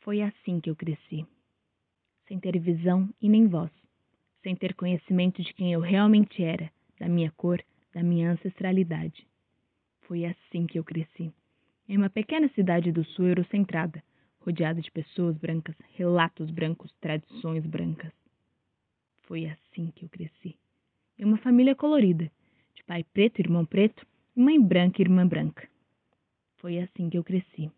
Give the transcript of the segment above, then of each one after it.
Foi assim que eu cresci. Sem ter visão e nem voz. Sem ter conhecimento de quem eu realmente era, da minha cor, da minha ancestralidade. Foi assim que eu cresci. Em uma pequena cidade do sul eurocentrada, rodeada de pessoas brancas, relatos brancos, tradições brancas. Foi assim que eu cresci. Em uma família colorida, de pai preto, irmão preto, mãe branca e irmã branca. Foi assim que eu cresci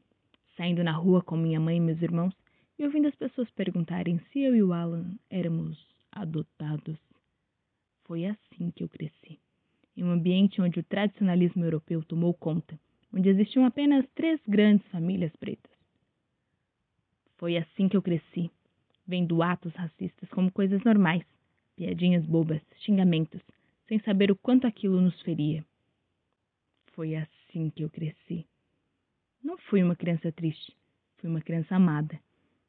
saindo na rua com minha mãe e meus irmãos e ouvindo as pessoas perguntarem se eu e o Alan éramos adotados. Foi assim que eu cresci. Em um ambiente onde o tradicionalismo europeu tomou conta, onde existiam apenas três grandes famílias pretas. Foi assim que eu cresci, vendo atos racistas como coisas normais, piadinhas bobas, xingamentos, sem saber o quanto aquilo nos feria. Foi assim que eu cresci, não fui uma criança triste, fui uma criança amada,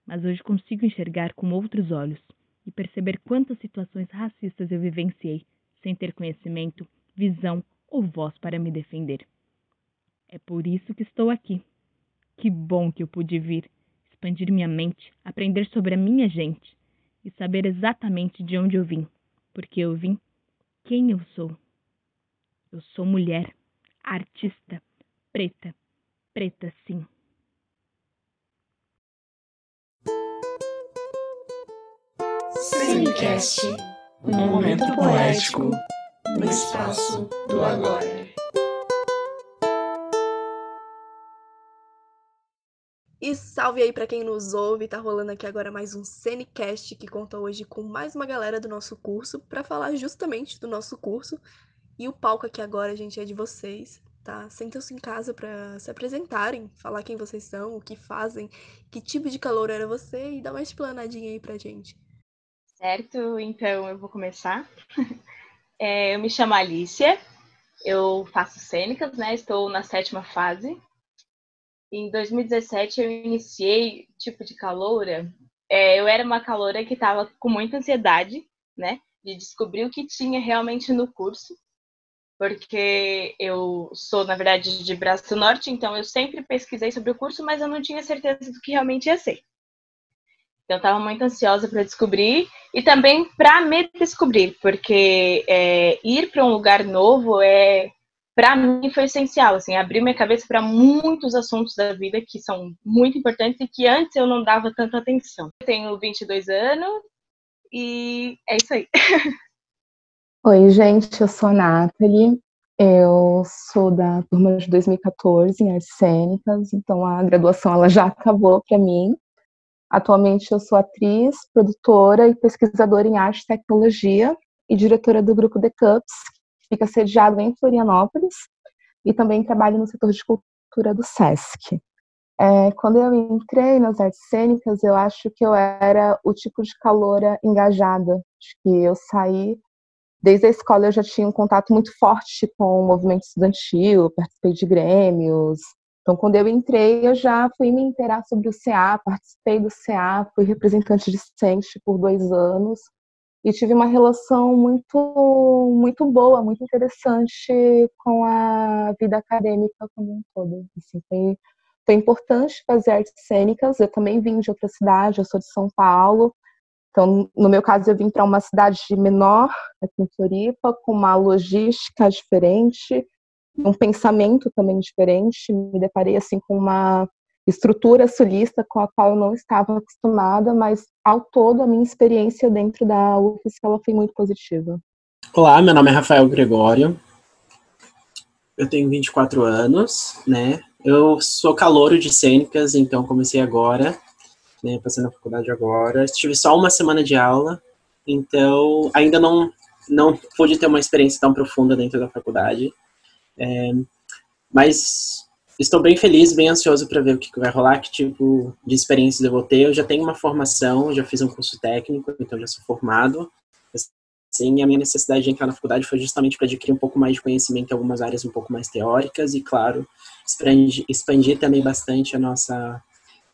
mas hoje consigo enxergar com outros olhos e perceber quantas situações racistas eu vivenciei sem ter conhecimento, visão ou voz para me defender. É por isso que estou aqui. Que bom que eu pude vir, expandir minha mente, aprender sobre a minha gente e saber exatamente de onde eu vim, porque eu vim quem eu sou. Eu sou mulher, artista, preta, preta, sim. Cinecast, um momento poético no espaço do agora. E salve aí para quem nos ouve, tá rolando aqui agora mais um Cinecast que conta hoje com mais uma galera do nosso curso para falar justamente do nosso curso. E o palco aqui agora, gente, é de vocês tá? Sentam-se em casa para se apresentarem, falar quem vocês são, o que fazem, que tipo de calor era você e dar uma explanadinha aí pra gente. Certo, então eu vou começar. É, eu me chamo Alicia, eu faço cênicas, né? Estou na sétima fase. Em 2017 eu iniciei tipo de caloura. É, eu era uma caloura que estava com muita ansiedade, né? De descobrir o que tinha realmente no curso porque eu sou, na verdade, de Braço Norte, então eu sempre pesquisei sobre o curso, mas eu não tinha certeza do que realmente ia ser. Então, eu estava muito ansiosa para descobrir e também para me descobrir, porque é, ir para um lugar novo é, para mim, foi essencial. Assim, abrir minha cabeça para muitos assuntos da vida que são muito importantes e que antes eu não dava tanta atenção. Eu tenho 22 anos e é isso aí. Oi, gente, eu sou a Nathalie, eu sou da turma de 2014 em Artes Cênicas, então a graduação ela já acabou para mim. Atualmente eu sou atriz, produtora e pesquisadora em arte e tecnologia e diretora do grupo The Cups, que fica sediado em Florianópolis, e também trabalho no setor de cultura do SESC. É, quando eu entrei nas artes cênicas, eu acho que eu era o tipo de caloura engajada, acho que eu saí desde a escola eu já tinha um contato muito forte com o movimento estudantil, participei de grêmios. Então, quando eu entrei, eu já fui me inteirar sobre o CA, participei do CA, fui representante discente por dois anos e tive uma relação muito, muito boa, muito interessante com a vida acadêmica como um todo. Assim, foi, foi importante fazer artes cênicas. Eu também vim de outra cidade, eu sou de São Paulo, então, no meu caso, eu vim para uma cidade menor, aqui em Floripa, com uma logística diferente, um pensamento também diferente. Me deparei assim com uma estrutura sulista com a qual eu não estava acostumada, mas ao todo a minha experiência dentro da UFSC ela foi muito positiva. Olá, meu nome é Rafael Gregório. Eu tenho 24 anos, né? Eu sou calouro de cênicas, então comecei agora né, na faculdade agora. Tive só uma semana de aula, então ainda não não pude ter uma experiência tão profunda dentro da faculdade. É, mas estou bem feliz, bem ansioso para ver o que vai rolar, que tipo de experiências eu vou ter. Eu já tenho uma formação, já fiz um curso técnico, então já sou formado. Sim, a minha necessidade de entrar na faculdade foi justamente para adquirir um pouco mais de conhecimento em algumas áreas um pouco mais teóricas e, claro, expandir, expandir também bastante a nossa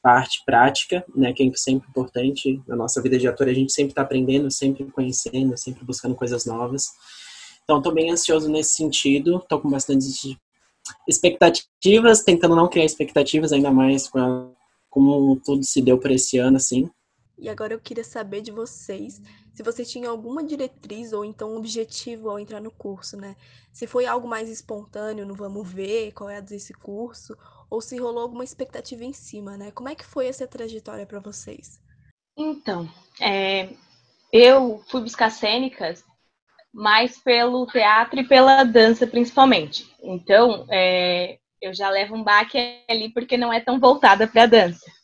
parte prática, né, que é sempre importante na nossa vida de ator, a gente sempre está aprendendo, sempre conhecendo, sempre buscando coisas novas. Então, estou bem ansioso nesse sentido, estou com bastante expectativas, tentando não criar expectativas, ainda mais com a como tudo se deu para esse ano, assim. E agora eu queria saber de vocês se vocês tinham alguma diretriz ou então um objetivo ao entrar no curso, né? Se foi algo mais espontâneo, no vamos ver qual é desse curso, ou se rolou alguma expectativa em cima, né? Como é que foi essa trajetória para vocês? Então, é, eu fui buscar cênicas mais pelo teatro e pela dança, principalmente. Então, é, eu já levo um baque ali porque não é tão voltada para a dança.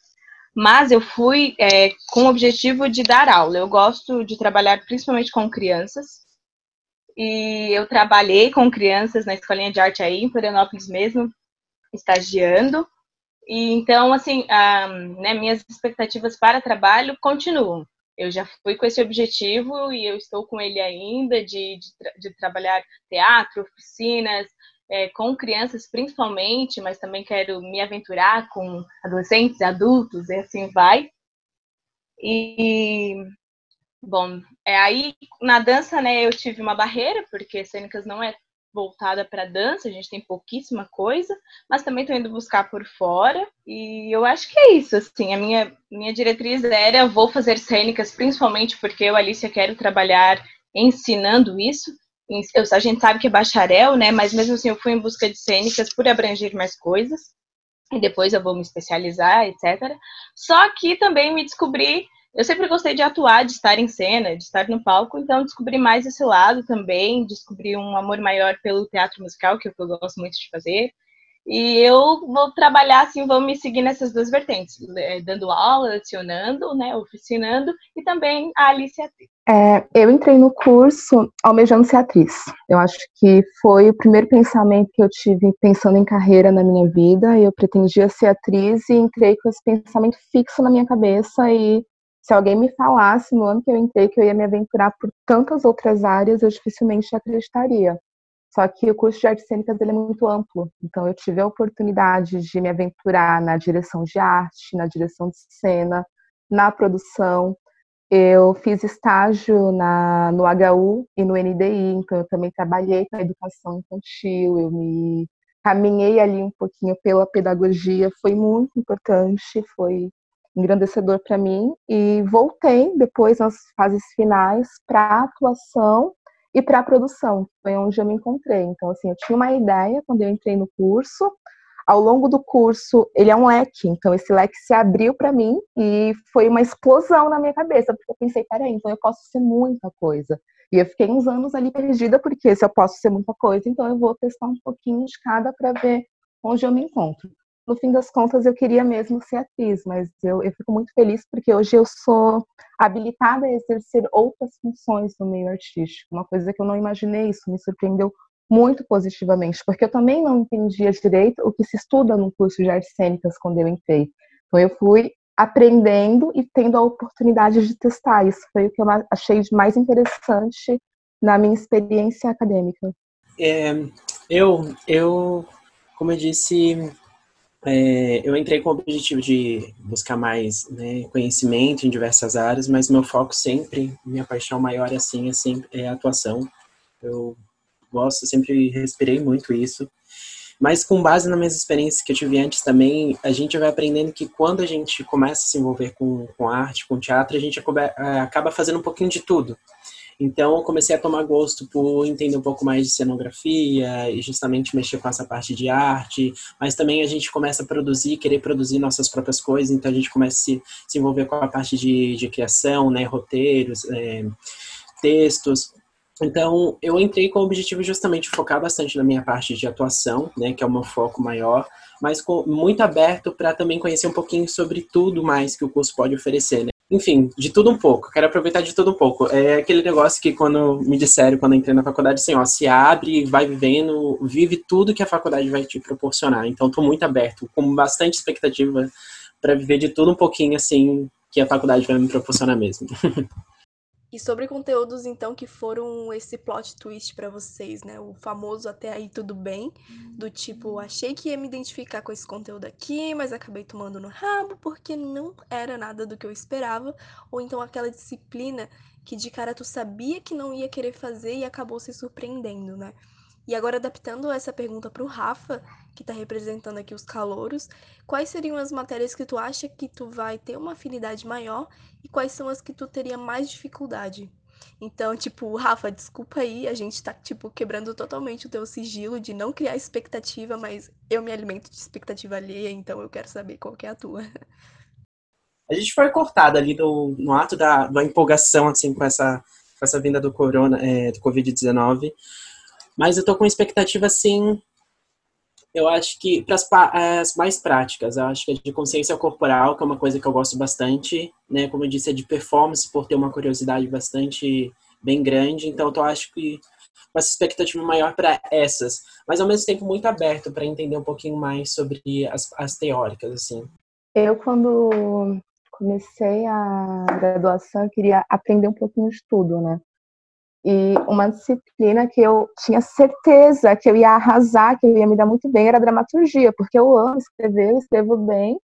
Mas eu fui é, com o objetivo de dar aula. Eu gosto de trabalhar principalmente com crianças. E eu trabalhei com crianças na escolinha de arte aí, em Florianópolis mesmo, estagiando. E então, assim, a, né, minhas expectativas para trabalho continuam eu já fui com esse objetivo e eu estou com ele ainda de, de, de trabalhar teatro, oficinas, é, com crianças principalmente, mas também quero me aventurar com adolescentes, adultos e assim vai. E bom, é aí na dança, né, eu tive uma barreira porque cênicas não é voltada para dança, a gente tem pouquíssima coisa, mas também estou indo buscar por fora. E eu acho que é isso, assim, a minha, minha diretriz era vou fazer cênicas, principalmente porque eu, Alicia, quero trabalhar ensinando isso. Eu, a gente sabe que é bacharel, né? Mas mesmo assim eu fui em busca de cênicas por abranger mais coisas. E depois eu vou me especializar, etc. Só que também me descobri eu sempre gostei de atuar, de estar em cena, de estar no palco, então descobri mais esse lado também, descobri um amor maior pelo teatro musical, que é eu gosto muito de fazer. E eu vou trabalhar assim, vou me seguir nessas duas vertentes, é, dando aula, lecionando, né, oficinando e também a Alice Atriz. É, eu entrei no curso almejando ser atriz. Eu acho que foi o primeiro pensamento que eu tive pensando em carreira na minha vida. Eu pretendia ser atriz e entrei com esse pensamento fixo na minha cabeça e se alguém me falasse no ano que eu entrei que eu ia me aventurar por tantas outras áreas, eu dificilmente acreditaria. Só que o curso de artes cênicas ele é muito amplo, então eu tive a oportunidade de me aventurar na direção de arte, na direção de cena, na produção. Eu fiz estágio na, no HU e no NDI, então eu também trabalhei com a educação infantil, eu me caminhei ali um pouquinho pela pedagogia, foi muito importante, foi engrandecedor para mim e voltei depois nas fases finais para atuação e para produção, foi onde eu me encontrei. Então assim, eu tinha uma ideia quando eu entrei no curso. Ao longo do curso, ele é um leque, então esse leque se abriu para mim e foi uma explosão na minha cabeça, porque eu pensei, peraí, então eu posso ser muita coisa. E eu fiquei uns anos ali perdida, porque se eu posso ser muita coisa, então eu vou testar um pouquinho de cada para ver onde eu me encontro no fim das contas eu queria mesmo ser atriz, mas eu, eu fico muito feliz porque hoje eu sou habilitada a exercer outras funções no meio artístico, uma coisa que eu não imaginei, isso me surpreendeu muito positivamente, porque eu também não entendia direito o que se estuda no curso de artes cênicas quando eu entrei. Então eu fui aprendendo e tendo a oportunidade de testar. Isso foi o que eu achei de mais interessante na minha experiência acadêmica. É, eu, eu, como eu disse, é, eu entrei com o objetivo de buscar mais né, conhecimento em diversas áreas, mas meu foco sempre, minha paixão maior é assim, é, sempre, é a atuação. Eu gosto, sempre respirei muito isso. Mas com base nas minhas experiências que eu tive antes também, a gente vai aprendendo que quando a gente começa a se envolver com, com arte, com teatro, a gente acaba fazendo um pouquinho de tudo. Então, eu comecei a tomar gosto por entender um pouco mais de cenografia e justamente mexer com essa parte de arte, mas também a gente começa a produzir, querer produzir nossas próprias coisas, então a gente começa a se, envolver com a parte de, de criação, né, roteiros, é, textos. Então, eu entrei com o objetivo justamente de focar bastante na minha parte de atuação, né, que é o meu foco maior, mas com, muito aberto para também conhecer um pouquinho sobre tudo mais que o curso pode oferecer, né? Enfim, de tudo um pouco. Quero aproveitar de tudo um pouco. É aquele negócio que quando me disseram, quando entrei na faculdade, assim, ó, se abre, vai vivendo, vive tudo que a faculdade vai te proporcionar. Então, estou muito aberto, com bastante expectativa para viver de tudo um pouquinho, assim, que a faculdade vai me proporcionar mesmo. E sobre conteúdos, então, que foram esse plot twist para vocês, né? O famoso até aí tudo bem, do tipo, achei que ia me identificar com esse conteúdo aqui, mas acabei tomando no rabo porque não era nada do que eu esperava, ou então aquela disciplina que de cara tu sabia que não ia querer fazer e acabou se surpreendendo, né? E agora, adaptando essa pergunta para o Rafa, que está representando aqui os calouros, quais seriam as matérias que tu acha que tu vai ter uma afinidade maior e quais são as que tu teria mais dificuldade? Então, tipo, Rafa, desculpa aí, a gente tá, tipo, quebrando totalmente o teu sigilo de não criar expectativa, mas eu me alimento de expectativa alheia, então eu quero saber qual que é a tua. A gente foi cortada ali no, no ato da, da empolgação, assim, com essa, com essa vinda do corona, é, do Covid-19. Mas eu tô com expectativa, assim, eu acho que para as mais práticas, eu acho que a de consciência corporal, que é uma coisa que eu gosto bastante, né? Como eu disse, é de performance, por ter uma curiosidade bastante bem grande. Então, eu acho que uma expectativa maior para essas, mas ao mesmo tempo muito aberto para entender um pouquinho mais sobre as, as teóricas, assim. Eu, quando comecei a graduação, eu queria aprender um pouquinho de tudo, né? E uma disciplina que eu tinha certeza que eu ia arrasar, que eu ia me dar muito bem, era dramaturgia, porque eu amo escrever, eu escrevo bem.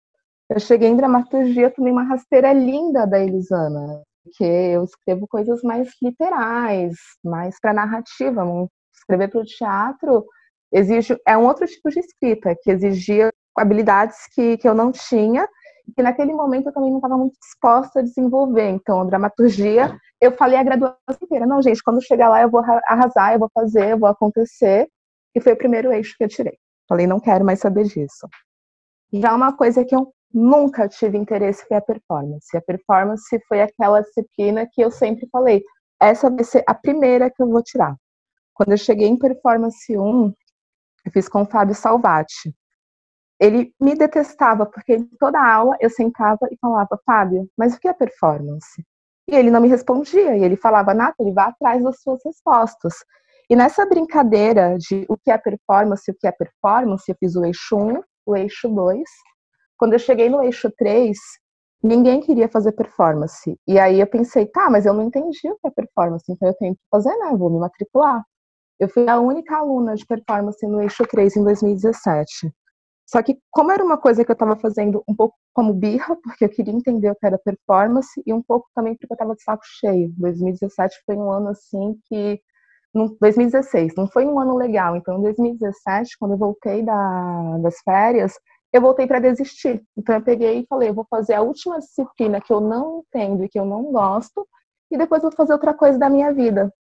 Eu cheguei em dramaturgia, tomei uma rasteira linda da Elisana, que eu escrevo coisas mais literais, mais para narrativa. Escrever para o teatro exige é um outro tipo de escrita, que exigia habilidades que, que eu não tinha que naquele momento eu também não estava muito disposta a desenvolver. Então, a dramaturgia, eu falei a graduação inteira, não, gente, quando chegar lá eu vou arrasar, eu vou fazer, eu vou acontecer. E foi o primeiro eixo que eu tirei. Falei, não quero mais saber disso. Já uma coisa que eu nunca tive interesse foi a performance. A performance foi aquela disciplina que eu sempre falei, essa vai ser a primeira que eu vou tirar. Quando eu cheguei em performance 1, eu fiz com o Fábio Salvati ele me detestava, porque em toda aula eu sentava e falava, Fábio, mas o que é performance? E ele não me respondia, e ele falava, Nathalie, vá atrás das suas respostas. E nessa brincadeira de o que é performance, o que é performance, eu fiz o eixo 1, o eixo 2. Quando eu cheguei no eixo 3, ninguém queria fazer performance. E aí eu pensei, tá, mas eu não entendi o que é performance, então eu tenho que fazer, né? vou me matricular. Eu fui a única aluna de performance no eixo 3 em 2017. Só que, como era uma coisa que eu estava fazendo um pouco como birra, porque eu queria entender o que era performance, e um pouco também porque eu estava de saco cheio. 2017 foi um ano assim que. 2016 não foi um ano legal. Então, em 2017, quando eu voltei da, das férias, eu voltei para desistir. Então, eu peguei e falei: eu vou fazer a última disciplina que eu não entendo e que eu não gosto, e depois vou fazer outra coisa da minha vida.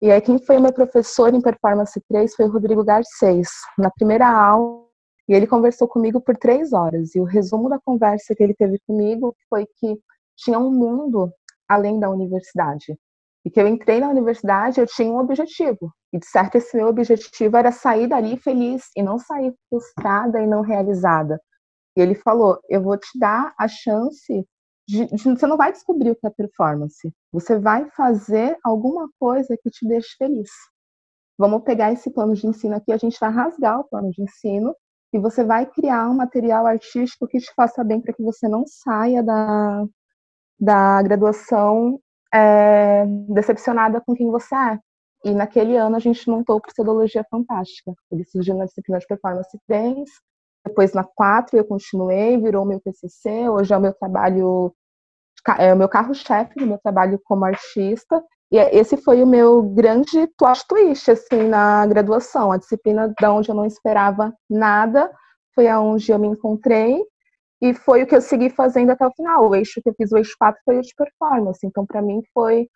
E aí, quem foi o meu professor em Performance 3 foi o Rodrigo Garcês. Na primeira aula, e ele conversou comigo por três horas. E o resumo da conversa que ele teve comigo foi que tinha um mundo além da universidade. E que eu entrei na universidade, eu tinha um objetivo. E de certo, esse meu objetivo era sair dali feliz e não sair frustrada e não realizada. E ele falou: Eu vou te dar a chance de, de, Você não vai descobrir o que é performance. Você vai fazer alguma coisa que te deixe feliz. Vamos pegar esse plano de ensino aqui, a gente vai rasgar o plano de ensino e você vai criar um material artístico que te faça bem para que você não saia da, da graduação é, decepcionada com quem você é. E naquele ano a gente montou Pseudologia Fantástica. Ele surgiu na disciplina de Performance 3, depois na 4 eu continuei, virou meu TCC, hoje é o meu trabalho, é o meu carro-chefe no meu trabalho como artista, e esse foi o meu grande plot twist, assim, na graduação. A disciplina da onde eu não esperava nada foi aonde eu me encontrei e foi o que eu segui fazendo até o final. O eixo que eu fiz, o eixo 4, foi o de performance. Então, para mim, foi,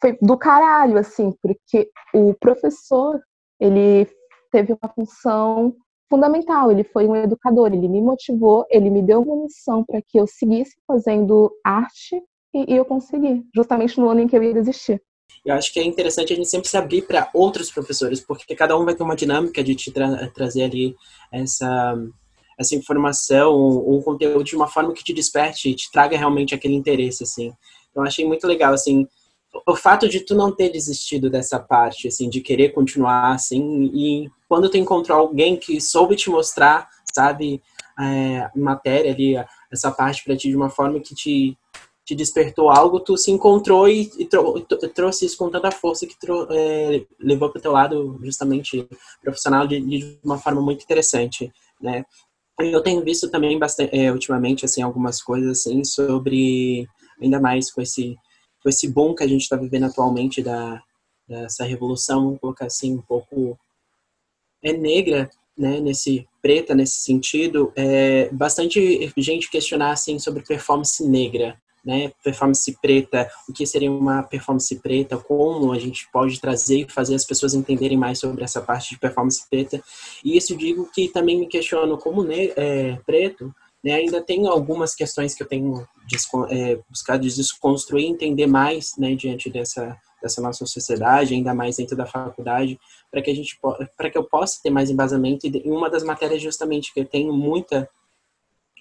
foi do caralho, assim, porque o professor, ele teve uma função fundamental. Ele foi um educador, ele me motivou, ele me deu uma missão para que eu seguisse fazendo arte e, e, eu consegui, justamente no ano em que eu ia desistir. Eu acho que é interessante a gente sempre se abrir para outros professores, porque cada um vai ter uma dinâmica de te tra trazer ali essa, essa informação ou um conteúdo de uma forma que te desperte e te traga realmente aquele interesse, assim. Então, achei muito legal, assim, o fato de tu não ter desistido dessa parte, assim, de querer continuar, assim, e quando tu encontrou alguém que soube te mostrar, sabe, é, matéria ali, essa parte para ti de uma forma que te te despertou algo, tu se encontrou e, e trouxe isso com tanta força que é, levou para o teu lado justamente profissional de, de, uma forma muito interessante, né? Eu tenho visto também bastante, é, ultimamente assim algumas coisas assim sobre ainda mais com esse com esse boom que a gente está vivendo atualmente da dessa revolução, vamos colocar assim um pouco é negra, né, nesse preta nesse sentido, é bastante gente questionar assim sobre performance negra, né, performance preta, o que seria uma performance preta, como a gente pode trazer e fazer as pessoas entenderem mais sobre essa parte de performance preta. E isso digo que também me questiono como ne é, preto, né, ainda tem algumas questões que eu tenho é, buscado desconstruir, entender mais, né, diante dessa dessa nossa sociedade, ainda mais dentro da faculdade, para que a gente para que eu possa ter mais embasamento e uma das matérias justamente que eu tenho muita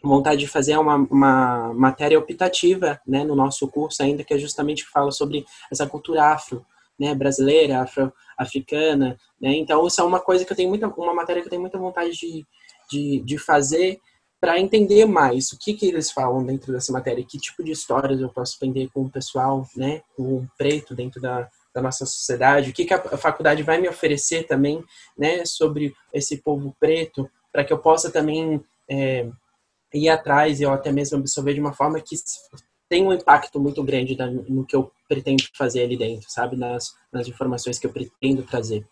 vontade de fazer uma, uma matéria optativa né, no nosso curso ainda, que é justamente que fala sobre essa cultura afro, né, brasileira, afro, africana, né, então isso é uma coisa que eu tenho muita, uma matéria que eu tenho muita vontade de, de, de fazer para entender mais o que que eles falam dentro dessa matéria, que tipo de histórias eu posso aprender com o pessoal, né, com o preto dentro da, da nossa sociedade, o que, que a faculdade vai me oferecer também, né, sobre esse povo preto, para que eu possa também é, ir atrás e eu até mesmo absorver de uma forma que tem um impacto muito grande no que eu pretendo fazer ali dentro, sabe? Nas, nas informações que eu pretendo trazer.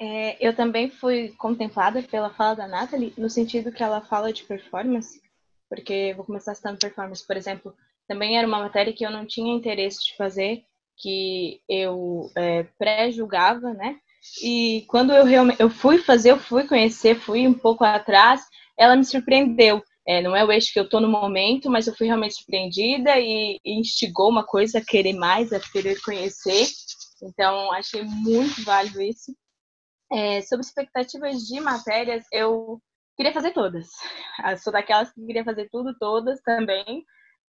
É, eu também fui contemplada pela fala da Nathalie, no sentido que ela fala de performance, porque vou começar citando performance, por exemplo, também era uma matéria que eu não tinha interesse de fazer, que eu é, pré-julgava, né? E quando eu realmente eu fui fazer, eu fui conhecer, fui um pouco atrás, ela me surpreendeu. É, não é o eixo que eu estou no momento, mas eu fui realmente surpreendida e, e instigou uma coisa a querer mais, a querer conhecer. Então, achei muito válido isso. É, sobre expectativas de matérias, eu queria fazer todas. Eu sou daquelas que queria fazer tudo, todas também.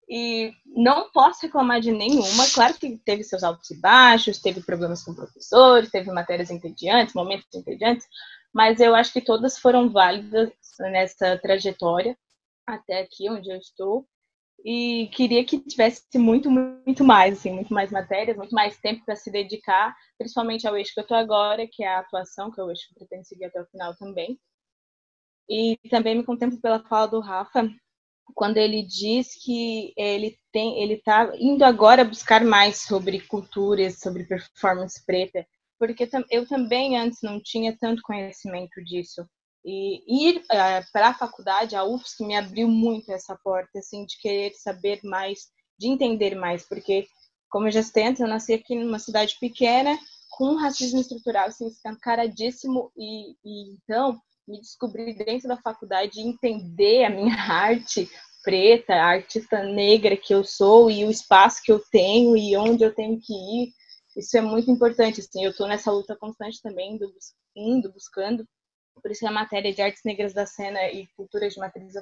E não posso reclamar de nenhuma. Claro que teve seus altos e baixos, teve problemas com professores, teve matérias entediantes, momentos entediantes, mas eu acho que todas foram válidas nessa trajetória até aqui onde eu estou e queria que tivesse muito, muito mais, assim, muito mais matérias, muito mais tempo para se dedicar, principalmente ao eixo que eu estou agora, que é a atuação, que é o eixo que eu pretendo seguir até o final também. E também me contemplo pela fala do Rafa, quando ele diz que ele tem, ele está indo agora buscar mais sobre culturas, sobre performance preta, porque eu também antes não tinha tanto conhecimento disso. E ir é, para a faculdade, a UFSC, me abriu muito essa porta, assim, de querer saber mais, de entender mais, porque, como eu já citei eu nasci aqui numa cidade pequena, com racismo estrutural, assim, escancaradíssimo, e, e então me descobrir dentro da faculdade e entender a minha arte preta, a artista negra que eu sou e o espaço que eu tenho e onde eu tenho que ir, isso é muito importante, assim, eu estou nessa luta constante também, indo buscando por isso a matéria de artes negras da cena e culturas de matriz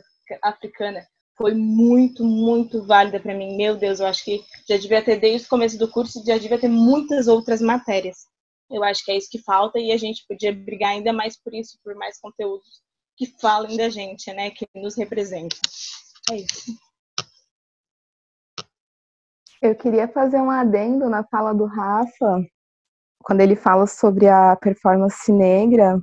africana foi muito, muito válida para mim. Meu Deus, eu acho que já devia ter desde o começo do curso, já devia ter muitas outras matérias. Eu acho que é isso que falta e a gente podia brigar ainda mais por isso, por mais conteúdos que falem da gente, né, que nos representam. É isso. Eu queria fazer um adendo na fala do Rafa, quando ele fala sobre a performance negra,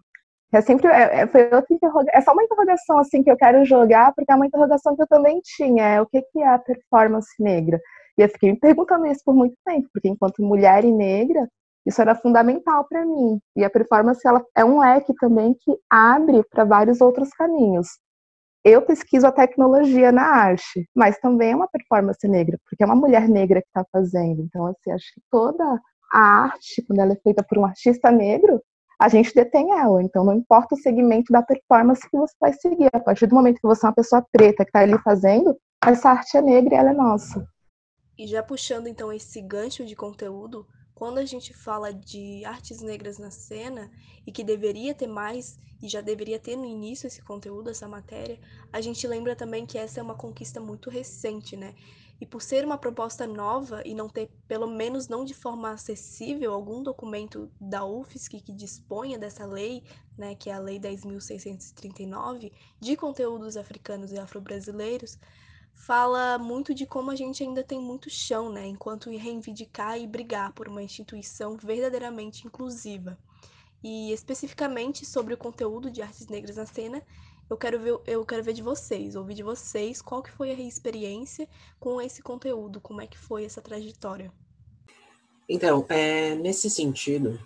é sempre é, foi outra interrogação. É só uma interrogação assim que eu quero jogar, porque é uma interrogação que eu também tinha. É o que, que é a performance negra? E eu fiquei me perguntando isso por muito tempo, porque enquanto mulher e negra, isso era fundamental para mim. E a performance ela é um leque também que abre para vários outros caminhos. Eu pesquiso a tecnologia na arte, mas também é uma performance negra, porque é uma mulher negra que está fazendo. Então, assim, acho que toda a arte, quando ela é feita por um artista negro, a gente detém ela. Então, não importa o segmento da performance que você vai seguir. A partir do momento que você é uma pessoa preta que está ali fazendo, essa arte é negra e ela é nossa. E já puxando então esse gancho de conteúdo, quando a gente fala de artes negras na cena e que deveria ter mais e já deveria ter no início esse conteúdo, essa matéria, a gente lembra também que essa é uma conquista muito recente, né? E por ser uma proposta nova e não ter, pelo menos não de forma acessível, algum documento da UFSC que disponha dessa lei, né, que é a Lei 10.639, de conteúdos africanos e afro-brasileiros, fala muito de como a gente ainda tem muito chão, né, enquanto reivindicar e brigar por uma instituição verdadeiramente inclusiva. E especificamente sobre o conteúdo de artes negras na cena, eu quero ver, eu quero ver de vocês, ouvir de vocês qual que foi a experiência com esse conteúdo, como é que foi essa trajetória. Então, é, nesse sentido,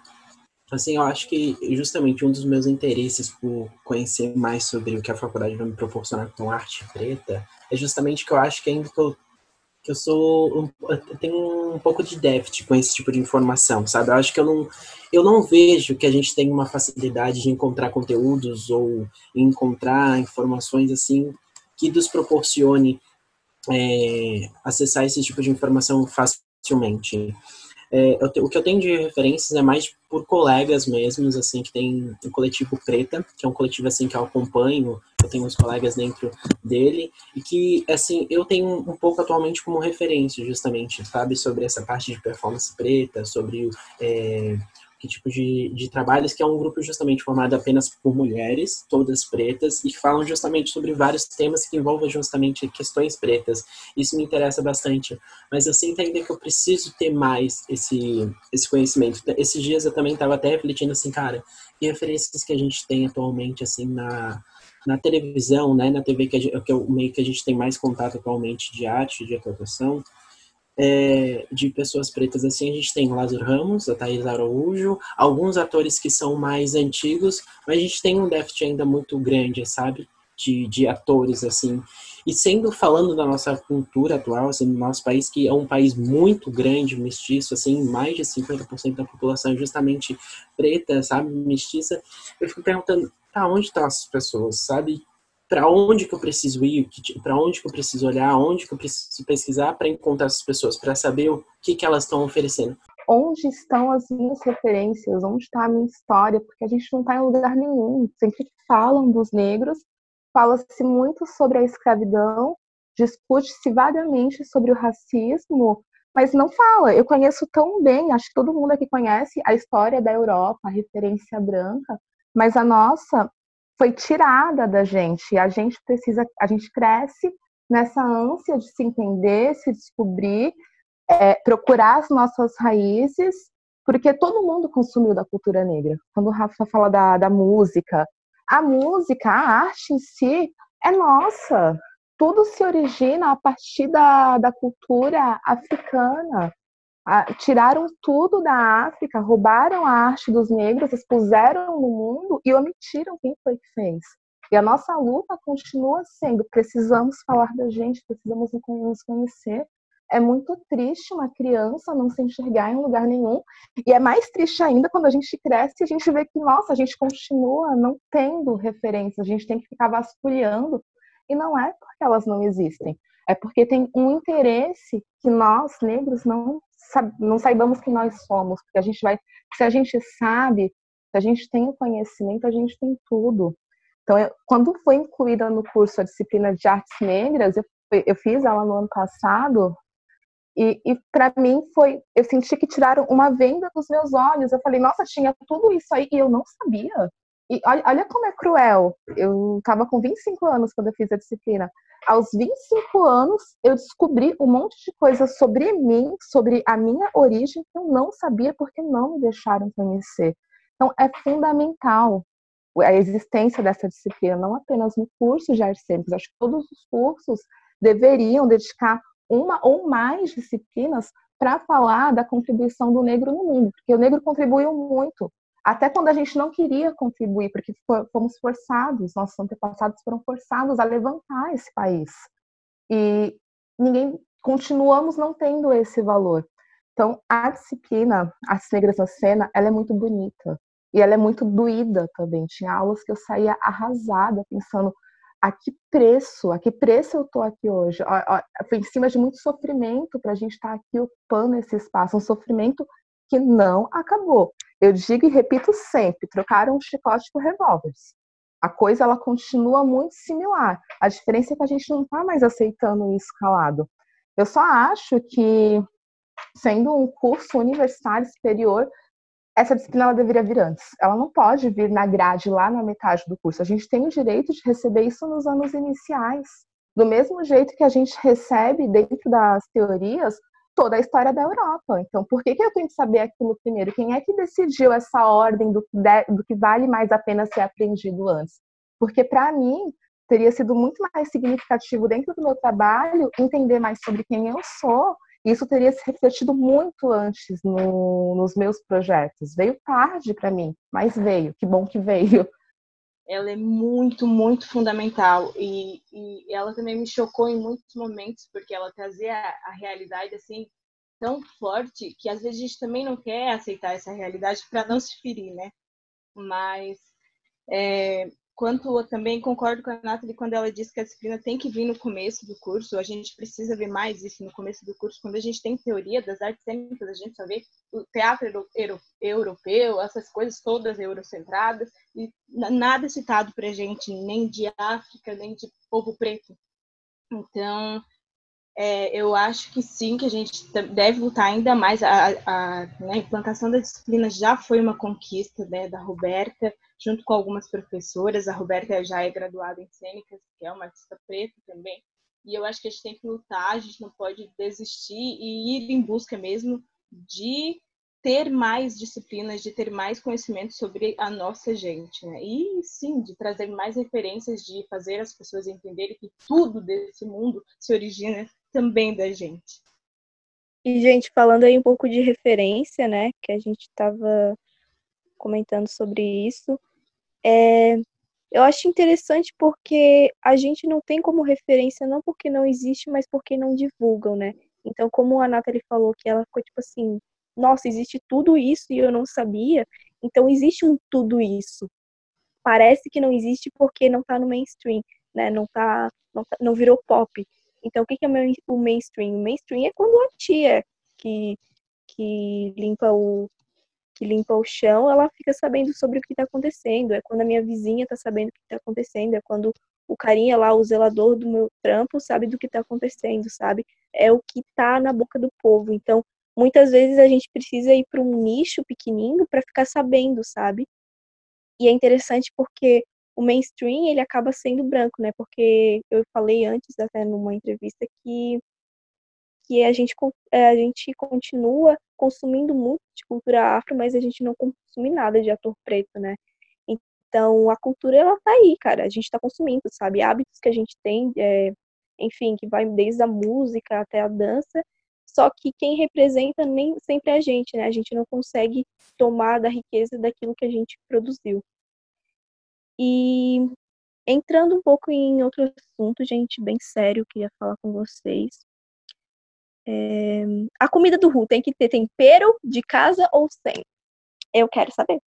Assim, eu acho que justamente um dos meus interesses por conhecer mais sobre o que a faculdade vai me proporcionar com arte preta é justamente que eu acho que ainda que eu, que eu sou eu tenho um pouco de déficit com esse tipo de informação, sabe? Eu acho que eu não eu não vejo que a gente tem uma facilidade de encontrar conteúdos ou encontrar informações assim que nos proporcione é, acessar esse tipo de informação facilmente. É, te, o que eu tenho de referências é mais por colegas mesmos, assim, que tem o coletivo Preta, que é um coletivo, assim, que eu acompanho, eu tenho uns colegas dentro dele, e que, assim, eu tenho um pouco atualmente como referência, justamente, sabe, sobre essa parte de performance preta, sobre é, que tipo de, de trabalhos, que é um grupo justamente formado apenas por mulheres, todas pretas, e que falam justamente sobre vários temas que envolvem justamente questões pretas. Isso me interessa bastante, mas eu sinto ainda que eu preciso ter mais esse, esse conhecimento. Esses dias eu também estava até refletindo assim, cara, que referências que a gente tem atualmente, assim, na, na televisão, né, na TV, que, gente, que é o meio que a gente tem mais contato atualmente de arte, de atuação, é, de pessoas pretas assim, a gente tem Lázaro Ramos, a Thaís Araújo, alguns atores que são mais antigos, mas a gente tem um déficit ainda muito grande, sabe? De, de atores, assim. E sendo falando da nossa cultura atual, assim, do nosso país, que é um país muito grande, mestiço, assim, mais de 50% da população é justamente preta, sabe, mestiça, eu fico perguntando, tá, onde estão essas pessoas, sabe? Para onde que eu preciso ir, para onde que eu preciso olhar, onde que eu preciso pesquisar para encontrar essas pessoas, para saber o que, que elas estão oferecendo. Onde estão as minhas referências? Onde está a minha história? Porque a gente não está em lugar nenhum. Sempre que falam dos negros, fala-se muito sobre a escravidão, discute-se vagamente sobre o racismo, mas não fala. Eu conheço tão bem, acho que todo mundo aqui conhece a história da Europa, a referência branca, mas a nossa foi tirada da gente. A gente precisa, a gente cresce nessa ânsia de se entender, se descobrir, é, procurar as nossas raízes, porque todo mundo consumiu da cultura negra. Quando o Rafa fala da, da música, a música, a arte em si é nossa. Tudo se origina a partir da, da cultura africana tiraram tudo da África, roubaram a arte dos negros, expuseram no mundo e omitiram quem foi que fez. E a nossa luta continua sendo: precisamos falar da gente, precisamos nos conhecer. É muito triste uma criança não se enxergar em lugar nenhum. E é mais triste ainda quando a gente cresce e a gente vê que, nossa, a gente continua não tendo referência, a gente tem que ficar vasculhando. E não é porque elas não existem, é porque tem um interesse que nós, negros, não não saibamos quem nós somos, porque a gente vai, se a gente sabe, se a gente tem o conhecimento, a gente tem tudo. Então, eu, quando foi incluída no curso a disciplina de artes negras, eu, eu fiz ela no ano passado, e, e para mim foi, eu senti que tiraram uma venda dos meus olhos. Eu falei, nossa, tinha tudo isso aí e eu não sabia. E olha, como é cruel. Eu estava com 25 anos quando eu fiz a disciplina aos 25 anos, eu descobri um monte de coisas sobre mim, sobre a minha origem, que eu não sabia porque não me deixaram conhecer. Então, é fundamental a existência dessa disciplina, não apenas no curso de artes cênicas, acho que todos os cursos deveriam dedicar uma ou mais disciplinas para falar da contribuição do negro no mundo, porque o negro contribuiu muito até quando a gente não queria contribuir, porque fomos forçados, nossos antepassados foram forçados a levantar esse país. E ninguém continuamos não tendo esse valor. Então, a disciplina As Negras na Cena, ela é muito bonita. E ela é muito doída também. Tinha aulas que eu saía arrasada, pensando a que preço, a que preço eu estou aqui hoje. Foi em cima de muito sofrimento para a gente estar tá aqui ocupando esse espaço, um sofrimento que não acabou. Eu digo e repito sempre, trocaram o chicote por revólveres. A coisa ela continua muito similar. A diferença é que a gente não está mais aceitando isso calado. Eu só acho que, sendo um curso universitário superior, essa disciplina ela deveria vir antes. Ela não pode vir na grade lá na metade do curso. A gente tem o direito de receber isso nos anos iniciais. Do mesmo jeito que a gente recebe dentro das teorias toda a história da Europa. Então, por que, que eu tenho que saber aquilo primeiro? Quem é que decidiu essa ordem do, do que vale mais a pena ser aprendido antes? Porque, para mim, teria sido muito mais significativo dentro do meu trabalho entender mais sobre quem eu sou isso teria se refletido muito antes no, nos meus projetos. Veio tarde para mim, mas veio. Que bom que veio. Ela é muito, muito fundamental e, e ela também me chocou em muitos momentos porque ela trazia a, realidade assim tão forte que às vezes a gente também não quer aceitar essa realidade para não se ferir, né? Mas é, quanto eu também concordo com a Nathalie quando ela diz que a disciplina tem que vir no começo do curso, a gente precisa ver mais isso no começo do curso, quando a gente tem teoria das artes cênicas, a gente só vê o teatro europeu, essas coisas todas eurocentradas, e nada citado pra gente, nem de África, nem de povo preto. Então, é, eu acho que sim, que a gente deve lutar ainda mais. A, a, né, a implantação da disciplina já foi uma conquista né, da Roberta, junto com algumas professoras. A Roberta já é graduada em cênicas, que é uma artista preta também. E eu acho que a gente tem que lutar, a gente não pode desistir e ir em busca mesmo de ter mais disciplinas, de ter mais conhecimento sobre a nossa gente, né? E sim, de trazer mais referências, de fazer as pessoas entenderem que tudo desse mundo se origina também da gente. E, gente, falando aí um pouco de referência, né, que a gente estava comentando sobre isso. É, eu acho interessante porque a gente não tem como referência, não porque não existe, mas porque não divulgam, né? Então, como a Nathalie falou, que ela ficou tipo assim, nossa, existe tudo isso e eu não sabia, então existe um tudo isso. Parece que não existe porque não tá no mainstream, né? Não tá, não, tá, não virou pop. Então, o que é o mainstream? O mainstream é quando a tia que, que limpa o, que limpa o chão, ela fica sabendo sobre o que está acontecendo. É quando a minha vizinha está sabendo o que está acontecendo. É quando o carinha lá, o zelador do meu trampo, sabe do que está acontecendo, sabe? É o que está na boca do povo. Então, muitas vezes a gente precisa ir para um nicho pequenininho para ficar sabendo, sabe? E é interessante porque o mainstream ele acaba sendo branco, né? Porque eu falei antes até numa entrevista que que a gente, é, a gente continua consumindo muito de cultura afro, mas a gente não consome nada de ator preto, né? Então, a cultura, ela tá aí, cara, a gente tá consumindo, sabe? Hábitos que a gente tem, é, enfim, que vai desde a música até a dança, só que quem representa nem sempre é a gente, né? A gente não consegue tomar da riqueza daquilo que a gente produziu. E entrando um pouco em outro assunto, gente, bem sério, queria falar com vocês. É, a comida do Ru tem que ter tempero de casa ou sem? Eu quero saber.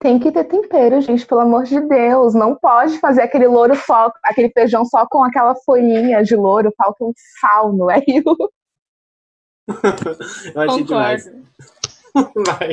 Tem que ter tempero, gente, pelo amor de Deus. Não pode fazer aquele louro só, aquele feijão só com aquela folhinha de louro, falta um sal no é rio. Eu achei Concordo. demais. Vai.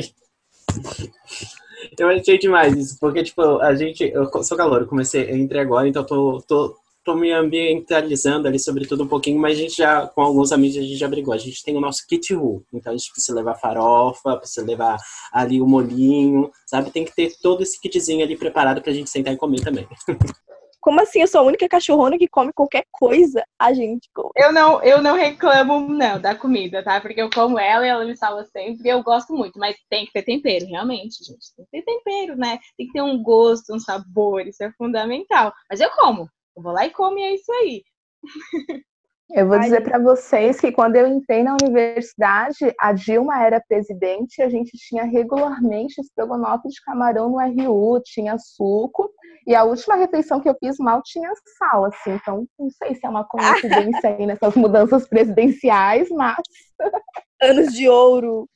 Eu achei demais isso, porque, tipo, a gente. Eu sou calor, eu comecei, eu entrei agora, então tô, tô tô me ambientalizando ali sobre tudo um pouquinho, mas a gente já, com alguns amigos, a gente já brigou. A gente tem o nosso kit ru, então a gente precisa levar farofa, precisa levar ali o molinho, sabe? Tem que ter todo esse kitzinho ali preparado pra gente sentar e comer também. Como assim? Eu sou a única cachorrona que come qualquer coisa. A gente come. Eu não, eu não reclamo, não, da comida, tá? Porque eu como ela e ela me salva sempre. Eu gosto muito, mas tem que ter tempero, realmente, gente. Tem que ter tempero, né? Tem que ter um gosto, um sabor, isso é fundamental. Mas eu como. Eu vou lá e como e é isso aí. Eu vou dizer para vocês que quando eu entrei na universidade, a Dilma era presidente e a gente tinha regularmente estrogonofe de camarão no RU, tinha suco, e a última refeição que eu fiz mal tinha sal, assim. Então, não sei se é uma coincidência aí nessas mudanças presidenciais, mas. Anos de ouro.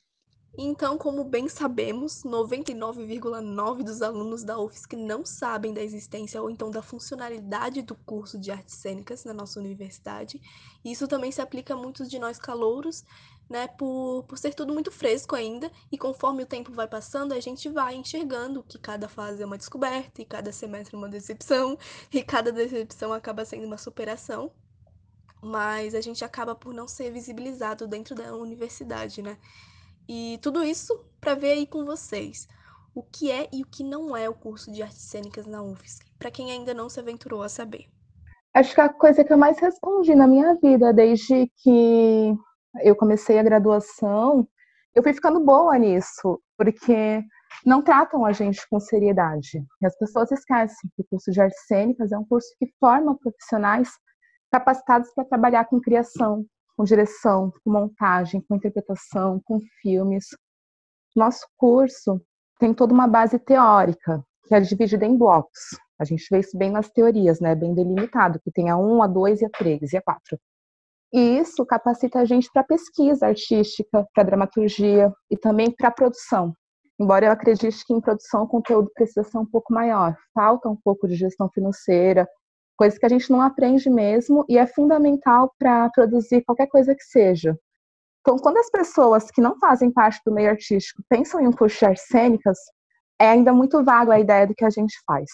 Então, como bem sabemos, 99,9% dos alunos da UFSC não sabem da existência ou então da funcionalidade do curso de artes cênicas na nossa universidade. Isso também se aplica a muitos de nós calouros, né, por, por ser tudo muito fresco ainda, e conforme o tempo vai passando, a gente vai enxergando que cada fase é uma descoberta, e cada semestre uma decepção, e cada decepção acaba sendo uma superação. Mas a gente acaba por não ser visibilizado dentro da universidade, né? E tudo isso para ver aí com vocês o que é e o que não é o curso de artes cênicas na UFSC, para quem ainda não se aventurou a saber. Acho que a coisa que eu mais respondi na minha vida, desde que eu comecei a graduação, eu fui ficando boa nisso, porque não tratam a gente com seriedade. E as pessoas esquecem que o curso de artes cênicas é um curso que forma profissionais capacitados para trabalhar com criação, com direção, com montagem, com interpretação, com filmes. Nosso curso tem toda uma base teórica, que é dividida em blocos. A gente vê isso bem nas teorias, né? Bem delimitado, que tem a 1, a 2 e a 3 e a 4. E isso capacita a gente para pesquisa artística, para dramaturgia e também para produção. Embora eu acredite que em produção o conteúdo precisa ser um pouco maior, falta um pouco de gestão financeira, coisas que a gente não aprende mesmo e é fundamental para produzir qualquer coisa que seja. Então, quando as pessoas que não fazem parte do meio artístico pensam em um curso de artes cênicas, é ainda muito vago a ideia do que a gente faz.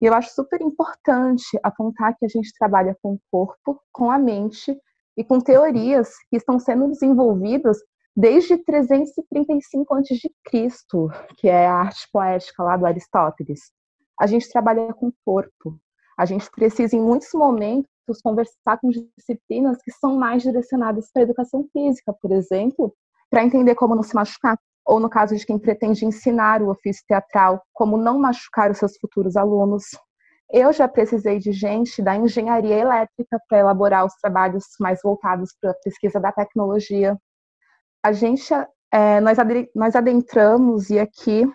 E eu acho super importante apontar que a gente trabalha com o corpo, com a mente e com teorias que estão sendo desenvolvidas desde 335 a.C., que é a arte poética lá do Aristóteles. A gente trabalha com o corpo, a gente precisa, em muitos momentos, conversar com disciplinas que são mais direcionadas para a educação física, por exemplo, para entender como não se machucar. Ou, no caso de quem pretende ensinar o ofício teatral, como não machucar os seus futuros alunos. Eu já precisei de gente da engenharia elétrica para elaborar os trabalhos mais voltados para a pesquisa da tecnologia. A gente, é, nós, nós adentramos, e aqui,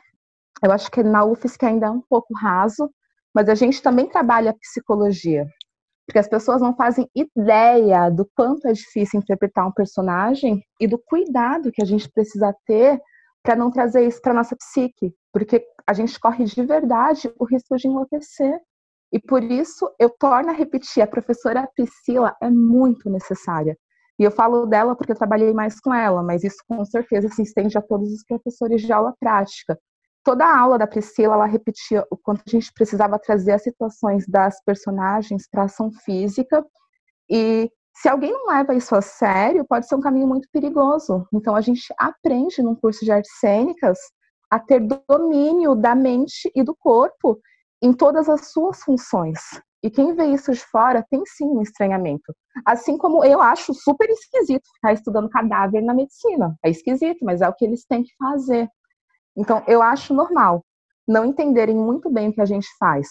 eu acho que na UFSC ainda é um pouco raso, mas a gente também trabalha psicologia, porque as pessoas não fazem ideia do quanto é difícil interpretar um personagem e do cuidado que a gente precisa ter para não trazer isso para nossa psique, porque a gente corre de verdade o risco de enlouquecer. E por isso eu torno a repetir, a professora Priscila é muito necessária. E eu falo dela porque eu trabalhei mais com ela, mas isso com certeza se estende a todos os professores de aula prática toda a aula da Priscila, ela repetia o quanto a gente precisava trazer as situações das personagens para ação física. E se alguém não leva isso a sério, pode ser um caminho muito perigoso. Então, a gente aprende num curso de artes cênicas a ter domínio da mente e do corpo em todas as suas funções. E quem vê isso de fora tem sim um estranhamento. Assim como eu acho super esquisito ficar estudando cadáver na medicina. É esquisito, mas é o que eles têm que fazer. Então, eu acho normal não entenderem muito bem o que a gente faz.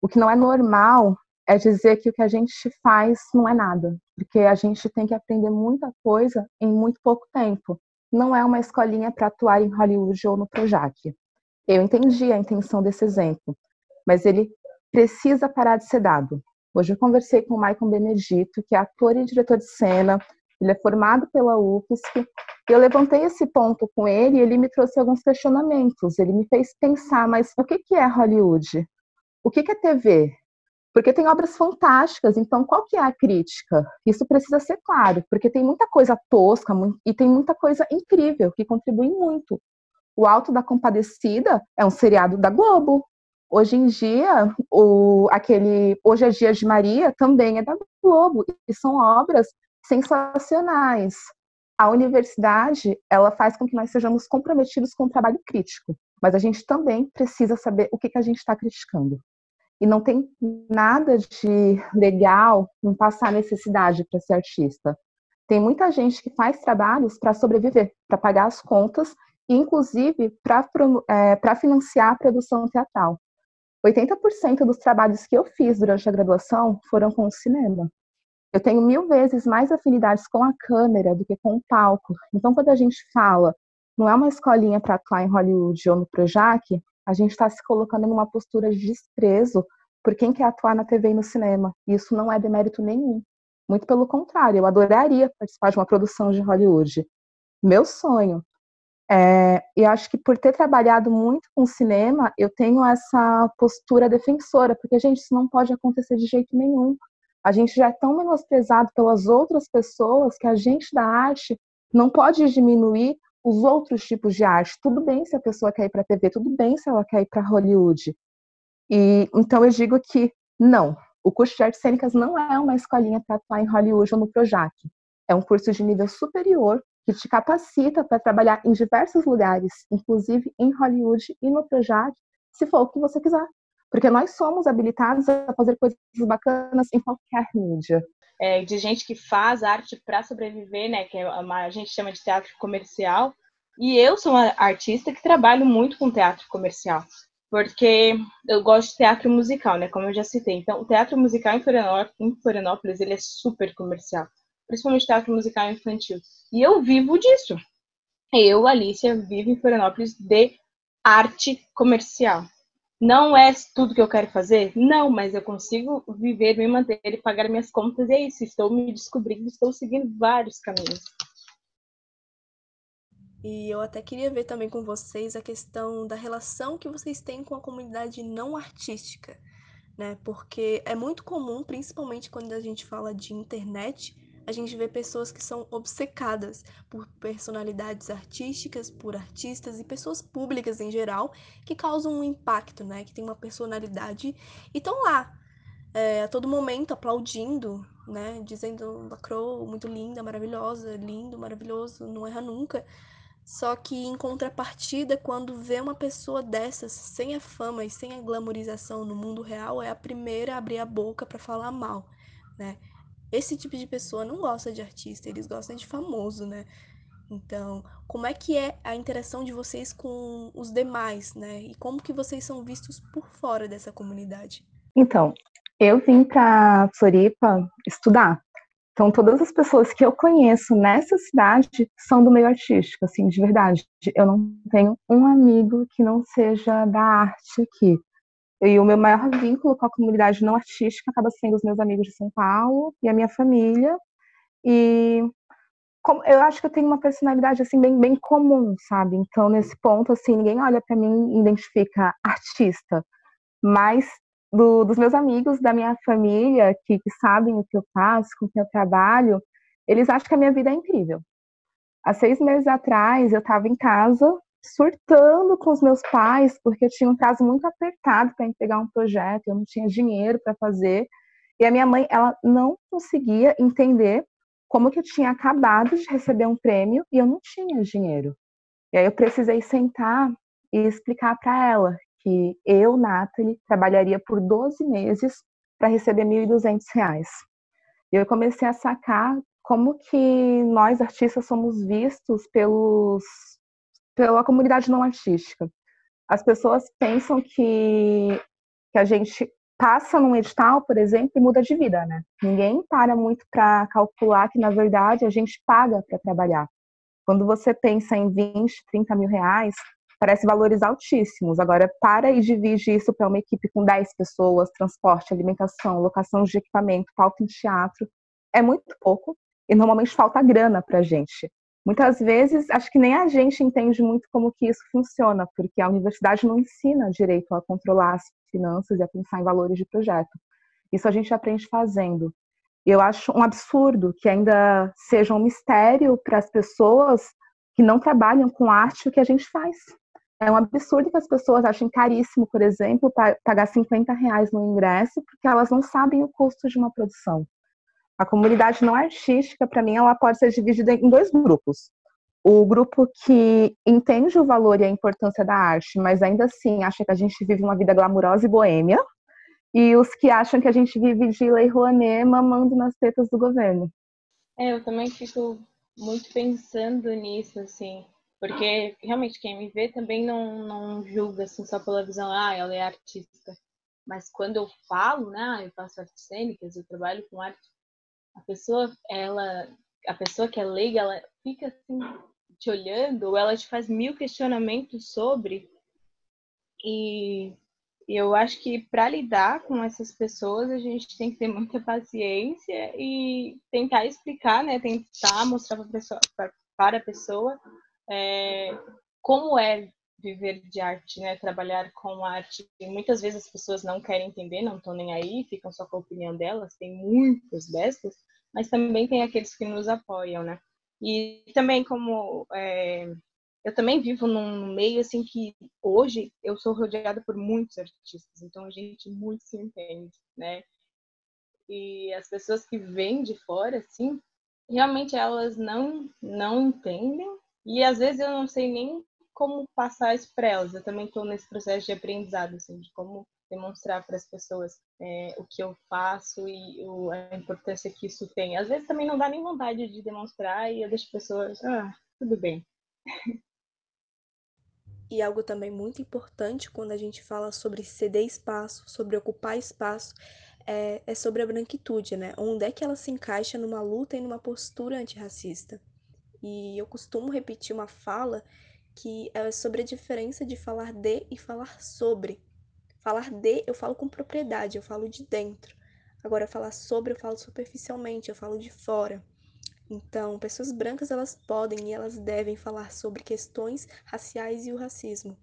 O que não é normal é dizer que o que a gente faz não é nada, porque a gente tem que aprender muita coisa em muito pouco tempo. Não é uma escolinha para atuar em Hollywood ou no Projac. Eu entendi a intenção desse exemplo, mas ele precisa parar de ser dado. Hoje eu conversei com o Michael Benedito, que é ator e diretor de cena, ele é formado pela UFSC. Eu levantei esse ponto com ele e ele me trouxe alguns questionamentos. Ele me fez pensar, mas o que é Hollywood? O que é TV? Porque tem obras fantásticas, então qual que é a crítica? Isso precisa ser claro, porque tem muita coisa tosca e tem muita coisa incrível que contribui muito. O Alto da Compadecida é um seriado da Globo. Hoje em dia, o, aquele Hoje é Dia de Maria também é da Globo. E são obras sensacionais. A universidade, ela faz com que nós sejamos comprometidos com o trabalho crítico, mas a gente também precisa saber o que, que a gente está criticando. E não tem nada de legal em passar necessidade para ser artista. Tem muita gente que faz trabalhos para sobreviver, para pagar as contas, e inclusive para é, financiar a produção teatral. 80% dos trabalhos que eu fiz durante a graduação foram com o cinema. Eu tenho mil vezes mais afinidades com a câmera do que com o palco. Então, quando a gente fala, não é uma escolinha para atuar em Hollywood ou no Projac, a gente está se colocando numa postura de desprezo por quem quer atuar na TV e no cinema. E isso não é demérito nenhum. Muito pelo contrário, eu adoraria participar de uma produção de Hollywood. Meu sonho. É, e acho que por ter trabalhado muito com cinema, eu tenho essa postura defensora, porque, gente, isso não pode acontecer de jeito nenhum a gente já é tão menosprezado pelas outras pessoas que a gente da arte não pode diminuir os outros tipos de arte. Tudo bem se a pessoa quer ir para a TV, tudo bem se ela quer ir para Hollywood. E então eu digo que não, o curso de artes cênicas não é uma escolinha para atuar em Hollywood ou no Projac. É um curso de nível superior que te capacita para trabalhar em diversos lugares, inclusive em Hollywood e no Projac, se for o que você quiser porque nós somos habilitados a fazer coisas bacanas em qualquer mídia. É, de gente que faz arte para sobreviver, né? Que é a gente chama de teatro comercial. E eu sou uma artista que trabalho muito com teatro comercial, porque eu gosto de teatro musical, né? Como eu já citei. Então, o teatro musical em Florianópolis, em Florianópolis ele é super comercial. principalmente teatro musical infantil. E eu vivo disso. Eu, Alicia, vivo em Florianópolis de arte comercial. Não é tudo que eu quero fazer? Não, mas eu consigo viver, me manter e pagar minhas contas. E é isso, estou me descobrindo, estou seguindo vários caminhos. E eu até queria ver também com vocês a questão da relação que vocês têm com a comunidade não artística, né? Porque é muito comum, principalmente quando a gente fala de internet, a gente vê pessoas que são obcecadas por personalidades artísticas, por artistas e pessoas públicas em geral que causam um impacto, né? Que tem uma personalidade e estão lá é, a todo momento aplaudindo, né? Dizendo lacrou, muito linda, maravilhosa, lindo, maravilhoso, não erra nunca. Só que em contrapartida, quando vê uma pessoa dessas, sem a fama e sem a glamorização no mundo real, é a primeira a abrir a boca para falar mal, né? Esse tipo de pessoa não gosta de artista, eles gostam de famoso, né? Então, como é que é a interação de vocês com os demais, né? E como que vocês são vistos por fora dessa comunidade? Então, eu vim para Floripa estudar. Então, todas as pessoas que eu conheço nessa cidade são do meio artístico, assim, de verdade. Eu não tenho um amigo que não seja da arte aqui. E o meu maior vínculo com a comunidade não artística acaba sendo os meus amigos de São Paulo e a minha família. E como, eu acho que eu tenho uma personalidade assim bem, bem comum, sabe? Então nesse ponto assim ninguém olha para mim e identifica artista, mas do, dos meus amigos da minha família que, que sabem o que eu faço, com que eu trabalho, eles acham que a minha vida é incrível. Há seis meses atrás eu estava em casa surtando com os meus pais, porque eu tinha um prazo muito apertado para entregar um projeto, eu não tinha dinheiro para fazer. E a minha mãe, ela não conseguia entender como que eu tinha acabado de receber um prêmio e eu não tinha dinheiro. E aí eu precisei sentar e explicar para ela que eu, Nathalie, trabalharia por 12 meses para receber R$ 1.200. E eu comecei a sacar como que nós artistas somos vistos pelos pela comunidade não artística. As pessoas pensam que, que a gente passa num edital, por exemplo, e muda de vida, né? Ninguém para muito para calcular que, na verdade, a gente paga para trabalhar. Quando você pensa em 20, 30 mil reais, parece valores altíssimos. Agora, para e divide isso para uma equipe com 10 pessoas, transporte, alimentação, locação de equipamento, palco em teatro, é muito pouco e normalmente falta grana para a gente. Muitas vezes, acho que nem a gente entende muito como que isso funciona, porque a universidade não ensina direito a controlar as finanças e a pensar em valores de projeto. Isso a gente aprende fazendo. Eu acho um absurdo que ainda seja um mistério para as pessoas que não trabalham com arte o que a gente faz. É um absurdo que as pessoas achem caríssimo, por exemplo, pagar 50 reais no ingresso, porque elas não sabem o custo de uma produção. A comunidade não artística, para mim, ela pode ser dividida em dois grupos. O grupo que entende o valor e a importância da arte, mas ainda assim acha que a gente vive uma vida glamurosa e boêmia, e os que acham que a gente vive de lei Rouanet mamando nas tetas do governo. É, eu também fico muito pensando nisso, assim, porque realmente quem me vê também não, não julga assim só pela visão, ah, ela é artista. Mas quando eu falo, né, ah, eu faço artes cênicas, eu trabalho com arte, a pessoa, ela, a pessoa que é leiga, ela fica assim te olhando, ou ela te faz mil questionamentos sobre. E, eu acho que para lidar com essas pessoas, a gente tem que ter muita paciência e tentar explicar, né? Tentar mostrar para a pessoa, para a pessoa é, como é viver de arte, né? Trabalhar com arte. E muitas vezes as pessoas não querem entender, não estão nem aí, ficam só com a opinião delas. Tem muitas bestas, mas também tem aqueles que nos apoiam, né? E também como é, eu também vivo num meio assim que hoje eu sou rodeada por muitos artistas, então a gente muito se entende, né? E as pessoas que vêm de fora, assim, realmente elas não não entendem e às vezes eu não sei nem como passar isso para elas. Eu também estou nesse processo de aprendizado, assim, de como demonstrar para as pessoas é, o que eu faço e o, a importância que isso tem. Às vezes também não dá nem vontade de demonstrar e eu deixo pessoas, ah, tudo bem. E algo também muito importante quando a gente fala sobre ceder espaço, sobre ocupar espaço, é, é sobre a branquitude, né? Onde é que ela se encaixa numa luta e numa postura antirracista. E eu costumo repetir uma fala que é sobre a diferença de falar de e falar sobre. Falar de, eu falo com propriedade, eu falo de dentro. Agora, falar sobre, eu falo superficialmente, eu falo de fora. Então, pessoas brancas, elas podem e elas devem falar sobre questões raciais e o racismo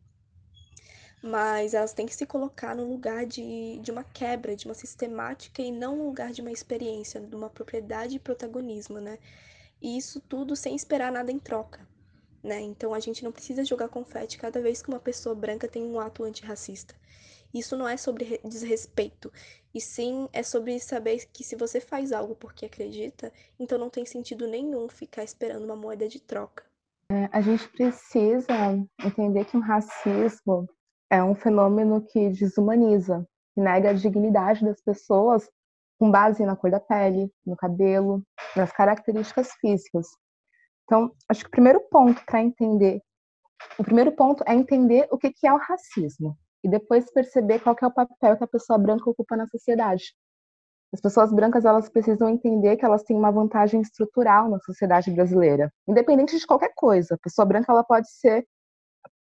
mas elas têm que se colocar no lugar de, de uma quebra, de uma sistemática e não no lugar de uma experiência, de uma propriedade e protagonismo, né? E isso tudo sem esperar nada em troca, né? Então a gente não precisa jogar confete cada vez que uma pessoa branca tem um ato antirracista. Isso não é sobre desrespeito, e sim é sobre saber que se você faz algo porque acredita, então não tem sentido nenhum ficar esperando uma moeda de troca. É, a gente precisa entender que o racismo é um fenômeno que desumaniza, que nega a dignidade das pessoas com base na cor da pele, no cabelo, nas características físicas. Então, acho que o primeiro ponto para entender, o primeiro ponto é entender o que é o racismo e depois perceber qual é o papel que a pessoa branca ocupa na sociedade. As pessoas brancas elas precisam entender que elas têm uma vantagem estrutural na sociedade brasileira, independente de qualquer coisa. A pessoa branca ela pode ser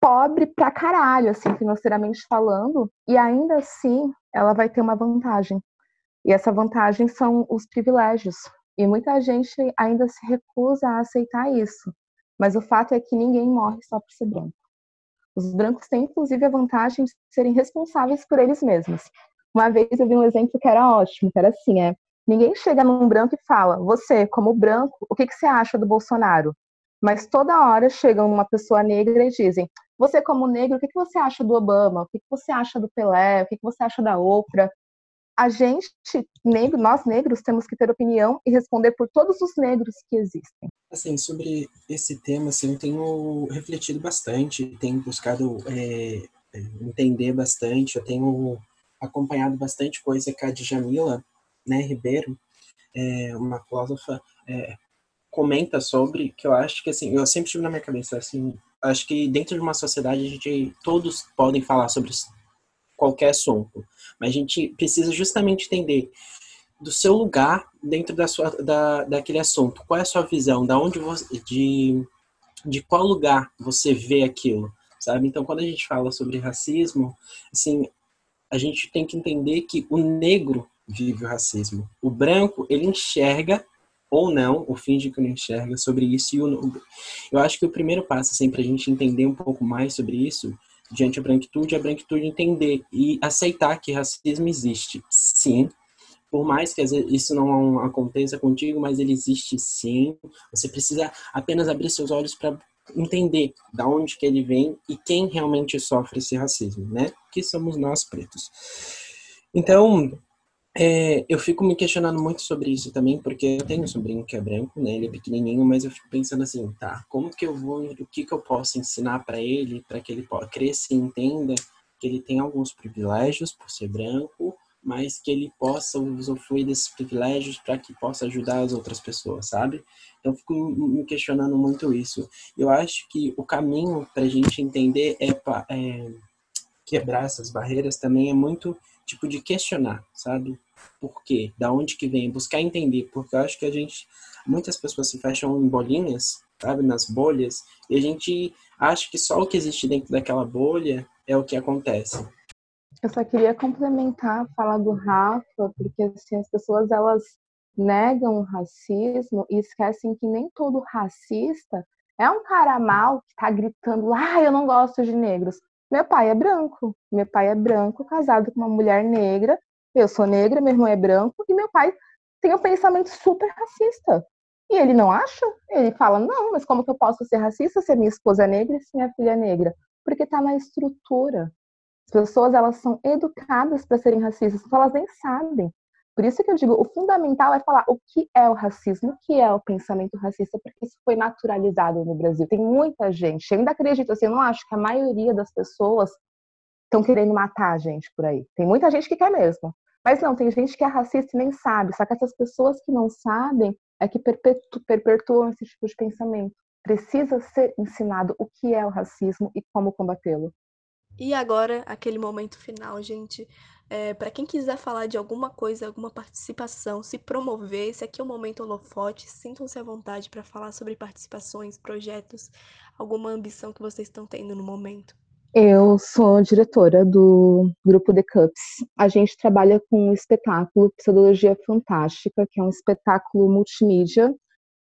pobre pra caralho, assim, financeiramente falando, e ainda assim ela vai ter uma vantagem. E essa vantagem são os privilégios. E muita gente ainda se recusa a aceitar isso. Mas o fato é que ninguém morre só por ser branco. Os brancos têm, inclusive, a vantagem de serem responsáveis por eles mesmos. Uma vez eu vi um exemplo que era ótimo, que era assim, é, ninguém chega num branco e fala, você, como branco, o que, que você acha do Bolsonaro? Mas toda hora chegam uma pessoa negra e dizem, você, como negro, o que, você acha do Obama? O que, você acha do Pelé? O que, você acha da Oprah? A gente, negro, nós negros, temos que ter opinião e responder por todos os negros que existem. Assim, sobre esse tema, assim, eu tenho refletido bastante, tenho buscado é, é, entender bastante, eu tenho acompanhado bastante coisa que a Djamila né, Ribeiro, é, uma filósofa, é, comenta sobre, que eu acho que, assim, eu sempre tive na minha cabeça, assim, acho que dentro de uma sociedade a gente todos podem falar sobre qualquer assunto, mas a gente precisa justamente entender do seu lugar dentro da sua da, daquele assunto. Qual é a sua visão? Da onde você de de qual lugar você vê aquilo, sabe? Então, quando a gente fala sobre racismo, assim, a gente tem que entender que o negro vive o racismo. O branco, ele enxerga ou não, ou finge que não enxerga sobre isso. E o, eu acho que o primeiro passo, assim, para a gente entender um pouco mais sobre isso, diante da branquitude, a branquitude entender e aceitar que racismo existe, sim. Por mais que isso não aconteça contigo, mas ele existe sim. Você precisa apenas abrir seus olhos para entender da onde que ele vem e quem realmente sofre esse racismo, né? Que somos nós pretos. Então, é, eu fico me questionando muito sobre isso também, porque eu tenho um sobrinho que é branco, né? Ele é pequenininho, mas eu fico pensando assim, tá? Como que eu vou, o que que eu posso ensinar para ele, para que ele cresça e entenda que ele tem alguns privilégios por ser branco, mas que ele possa usufruir desses privilégios para que possa ajudar as outras pessoas, sabe? Então, eu fico me questionando muito isso. Eu acho que o caminho para a gente entender é, é quebrar essas barreiras também é muito tipo de questionar, sabe? Por quê? Da onde que vem? Buscar entender, porque eu acho que a gente, muitas pessoas se fecham em bolinhas, sabe, nas bolhas, e a gente acha que só o que existe dentro daquela bolha é o que acontece. Eu só queria complementar a fala do Rafa, porque assim, as pessoas elas negam o racismo e esquecem que nem todo racista é um cara mal que tá gritando, ah, eu não gosto de negros. Meu pai é branco. Meu pai é branco, casado com uma mulher negra. Eu sou negra, meu irmão é branco e meu pai tem um pensamento super racista. E ele não acha? Ele fala: "Não, mas como que eu posso ser racista se minha esposa é negra e se minha filha é negra?" Porque está na estrutura. As pessoas elas são educadas para serem racistas, então elas nem sabem. Por isso que eu digo, o fundamental é falar o que é o racismo, o que é o pensamento racista, porque isso foi naturalizado no Brasil. Tem muita gente, ainda acredito assim, eu não acho que a maioria das pessoas estão querendo matar a gente por aí. Tem muita gente que quer mesmo. Mas não, tem gente que é racista e nem sabe. Só que essas pessoas que não sabem é que perpetu perpetuam esse tipo de pensamento. Precisa ser ensinado o que é o racismo e como combatê-lo. E agora, aquele momento final, gente. É, para quem quiser falar de alguma coisa, alguma participação, se promover, esse aqui é o momento holofote. Sintam-se à vontade para falar sobre participações, projetos, alguma ambição que vocês estão tendo no momento. Eu sou diretora do grupo The Cups. A gente trabalha com o espetáculo Psicologia Fantástica, que é um espetáculo multimídia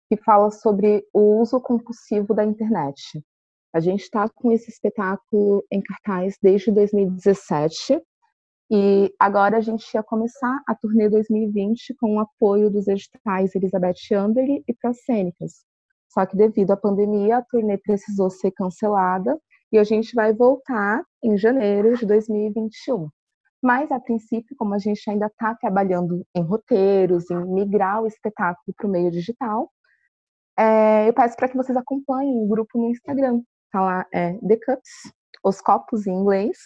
que fala sobre o uso compulsivo da internet. A gente está com esse espetáculo em cartaz desde 2017 e agora a gente ia começar a turnê 2020 com o apoio dos editais Elizabeth Anderle e Pracênicas. Só que devido à pandemia, a turnê precisou ser cancelada e a gente vai voltar em janeiro de 2021. Mas, a princípio, como a gente ainda está trabalhando em roteiros, em migrar o espetáculo para o meio digital, é, eu peço para que vocês acompanhem o grupo no Instagram. Tá lá, é The Cups, os copos em inglês.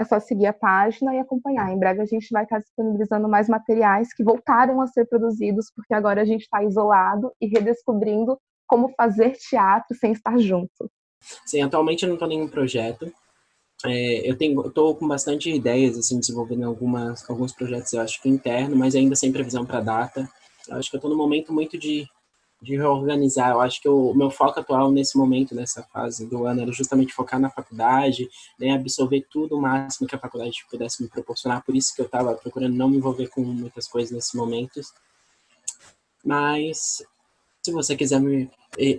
É só seguir a página e acompanhar. Em breve a gente vai estar disponibilizando mais materiais que voltaram a ser produzidos, porque agora a gente está isolado e redescobrindo como fazer teatro sem estar junto. Sim, atualmente eu não estou em nenhum projeto. É, eu tenho, estou com bastante ideias, assim, desenvolvendo algumas, alguns projetos, eu acho que interno, mas ainda sem previsão para data. Eu acho que eu estou num momento muito de, de reorganizar. Eu acho que o meu foco atual nesse momento, nessa fase do ano, era justamente focar na faculdade, né, absorver tudo o máximo que a faculdade pudesse me proporcionar. Por isso que eu estava procurando não me envolver com muitas coisas nesses momentos. Mas se você quiser me,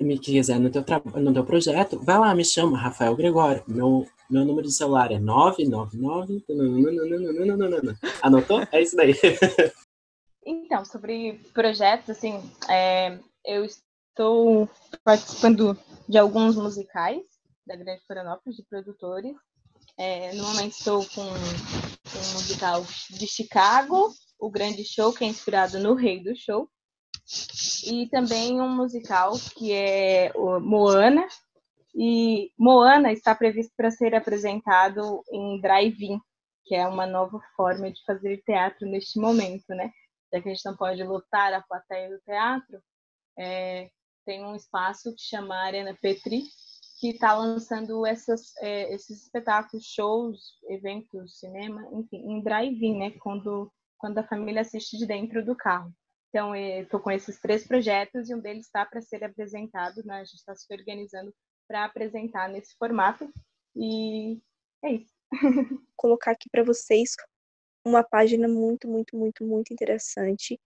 me quiser no teu, no teu projeto, vai lá, me chama, Rafael Gregório. Meu, meu número de celular é 999. Anotou? É isso daí. Então, sobre projetos, assim, é, eu estou participando de alguns musicais da Grande Florianópolis, de produtores. É, no momento estou com um musical de Chicago, o Grande Show, que é inspirado no Rei do Show e também um musical que é Moana. E Moana está previsto para ser apresentado em drive-in, que é uma nova forma de fazer teatro neste momento, né? Já que a gente não pode lotar a plateia do teatro, é, tem um espaço que chama Arena Petri, que está lançando essas, é, esses espetáculos, shows, eventos, cinema, enfim, em drive-in, né? Quando, quando a família assiste de dentro do carro. Então, estou com esses três projetos e um deles está para ser apresentado, né? A gente está se organizando para apresentar nesse formato. E é isso. Colocar aqui para vocês uma página muito, muito, muito, muito interessante,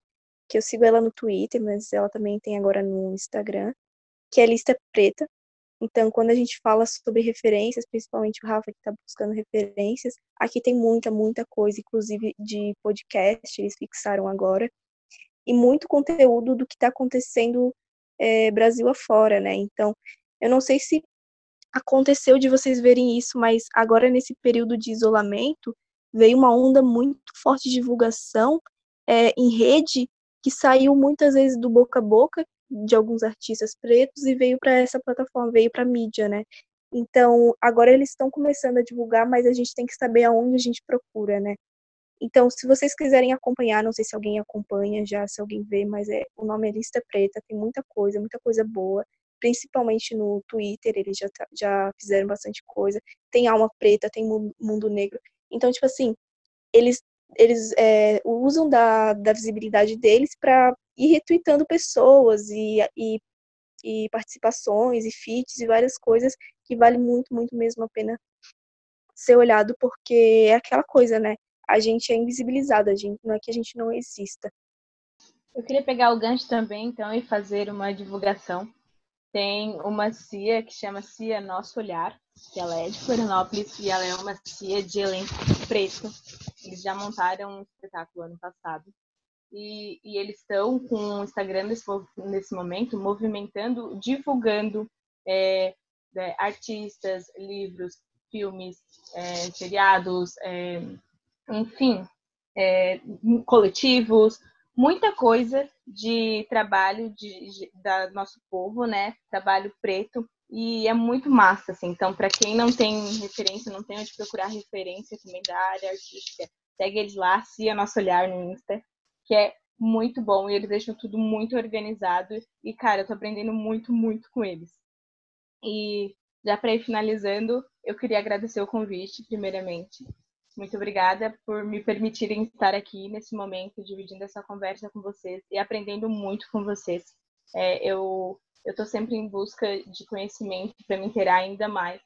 que eu sigo ela no Twitter, mas ela também tem agora no Instagram, que é Lista Preta. Então, quando a gente fala sobre referências, principalmente o Rafa que está buscando referências, aqui tem muita, muita coisa, inclusive de podcast, eles fixaram agora e muito conteúdo do que está acontecendo é, Brasil afora, né? Então, eu não sei se aconteceu de vocês verem isso, mas agora nesse período de isolamento veio uma onda muito forte de divulgação é, em rede que saiu muitas vezes do boca a boca de alguns artistas pretos e veio para essa plataforma, veio para mídia, né? Então, agora eles estão começando a divulgar, mas a gente tem que saber aonde a gente procura, né? Então, se vocês quiserem acompanhar, não sei se alguém acompanha já, se alguém vê, mas é o nome é Lista Preta, tem muita coisa, muita coisa boa, principalmente no Twitter, eles já, tá, já fizeram bastante coisa. Tem Alma Preta, tem Mundo Negro. Então, tipo assim, eles, eles é, usam da, da visibilidade deles para ir retweetando pessoas e, e, e participações e feats e várias coisas que vale muito, muito mesmo a pena ser olhado, porque é aquela coisa, né? A gente é invisibilizado, a gente, não é que a gente não exista. Eu queria pegar o gancho também, então, e fazer uma divulgação. Tem uma CIA que chama CIA Nosso Olhar, que ela é de Florianópolis e ela é uma CIA de elenco preto. Eles já montaram um espetáculo ano passado. E, e eles estão com o Instagram nesse, nesse momento movimentando, divulgando é, é, artistas, livros, filmes, é, seriados, é, enfim, é, coletivos, muita coisa de trabalho de, de, da nosso povo, né? Trabalho preto e é muito massa, assim. Então, para quem não tem referência, não tem onde procurar referência também da área artística, segue eles lá, Cia Nosso Olhar no Insta, que é muito bom e eles deixam tudo muito organizado e, cara, eu tô aprendendo muito, muito com eles. E já para ir finalizando, eu queria agradecer o convite, primeiramente. Muito obrigada por me permitirem estar aqui nesse momento, dividindo essa conversa com vocês e aprendendo muito com vocês. É, eu estou sempre em busca de conhecimento para me inteirar ainda mais,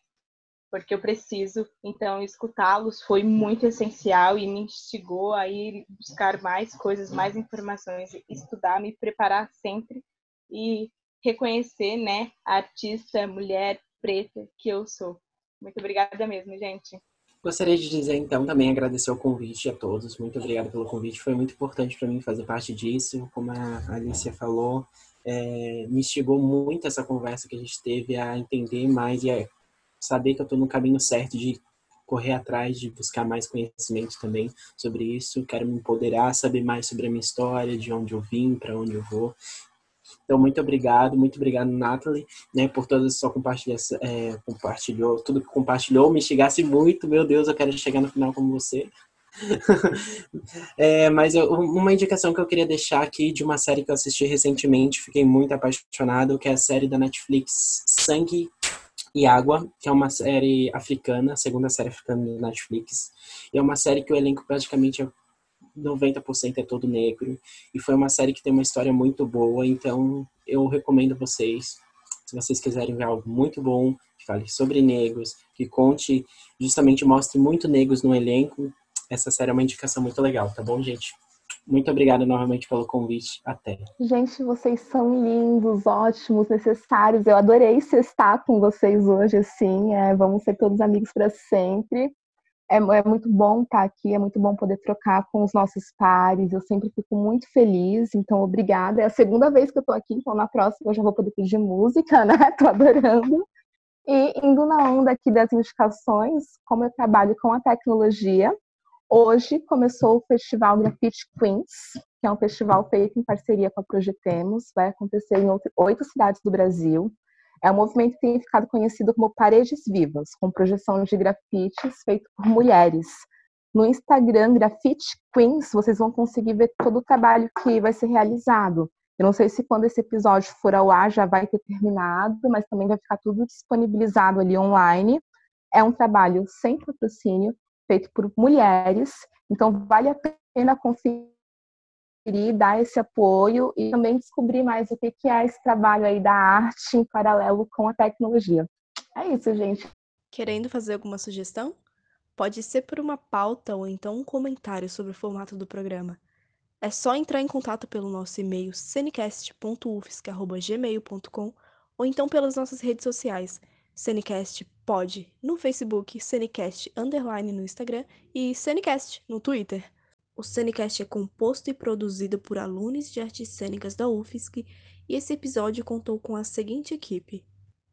porque eu preciso. Então, escutá-los foi muito essencial e me instigou a ir buscar mais coisas, mais informações, estudar, me preparar sempre e reconhecer, né, a artista, mulher preta que eu sou. Muito obrigada mesmo, gente. Gostaria de dizer, então, também agradecer o convite a todos. Muito obrigado pelo convite. Foi muito importante para mim fazer parte disso. Como a Alicia falou, é, me instigou muito essa conversa que a gente teve a entender mais e a saber que eu estou no caminho certo de correr atrás, de buscar mais conhecimento também sobre isso. Quero me empoderar, saber mais sobre a minha história, de onde eu vim, para onde eu vou. Então, muito obrigado, muito obrigado, Nathalie, né, por toda a sua compartilhação, é, compartilhou, tudo que compartilhou, me chegasse muito, meu Deus, eu quero chegar no final como você. é, mas eu, uma indicação que eu queria deixar aqui de uma série que eu assisti recentemente, fiquei muito apaixonado, que é a série da Netflix Sangue e Água, que é uma série africana, a segunda série africana da Netflix. E é uma série que o elenco praticamente é 90% é todo negro. E foi uma série que tem uma história muito boa, então eu recomendo vocês, se vocês quiserem ver algo muito bom, que fale sobre negros, que conte, justamente mostre muito negros no elenco, essa série é uma indicação muito legal, tá bom, gente? Muito obrigada novamente pelo convite. Até. Gente, vocês são lindos, ótimos, necessários. Eu adorei estar com vocês hoje, assim. É, vamos ser todos amigos para sempre é, é, muito bom estar aqui, é muito bom poder trocar com os nossos pares. Eu sempre fico muito feliz, então obrigada. É a segunda vez que eu tô aqui, então na próxima eu já vou poder pedir música, né? Tô adorando. E indo na onda aqui das indicações, como eu trabalho com a tecnologia, hoje começou o Festival Graffiti Queens, que é um festival feito em parceria com a Projetemos, vai acontecer em oito cidades do Brasil. É um movimento que tem ficado conhecido como Paredes Vivas, com projeção de grafites feito por mulheres. No Instagram Graffiti Queens, vocês vão conseguir ver todo o trabalho que vai ser realizado. Eu não sei se quando esse episódio for ao ar já vai ter terminado, mas também vai ficar tudo disponibilizado ali online. É um trabalho sem patrocínio, feito por mulheres, então vale a pena conferir dar esse apoio e também descobrir mais o que é esse trabalho aí da arte em paralelo com a tecnologia. É isso, gente. Querendo fazer alguma sugestão? Pode ser por uma pauta ou então um comentário sobre o formato do programa. É só entrar em contato pelo nosso e-mail cenecast.ufsc.gmail.com ou então pelas nossas redes sociais, Cenecast Pod no Facebook, Cenecast Underline no Instagram e Cenecast no Twitter. O Cenecast é composto e produzido por alunos de artes cênicas da UFSC e esse episódio contou com a seguinte equipe: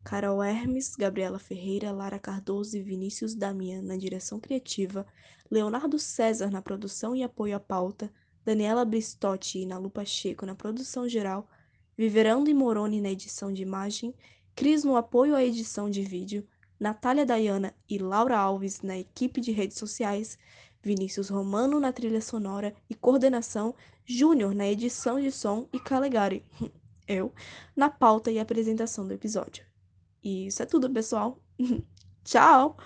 Carol Hermes, Gabriela Ferreira, Lara Cardoso e Vinícius Damian na direção criativa, Leonardo César na produção e apoio à pauta, Daniela Bristotti e Nalu Pacheco na produção geral, Viverando e Moroni na edição de imagem, Cris no apoio à edição de vídeo, Natália Dayana e Laura Alves na equipe de redes sociais, Vinícius Romano na trilha sonora e coordenação, Júnior na edição de som e Calegari, eu, na pauta e apresentação do episódio. E isso é tudo, pessoal. Tchau!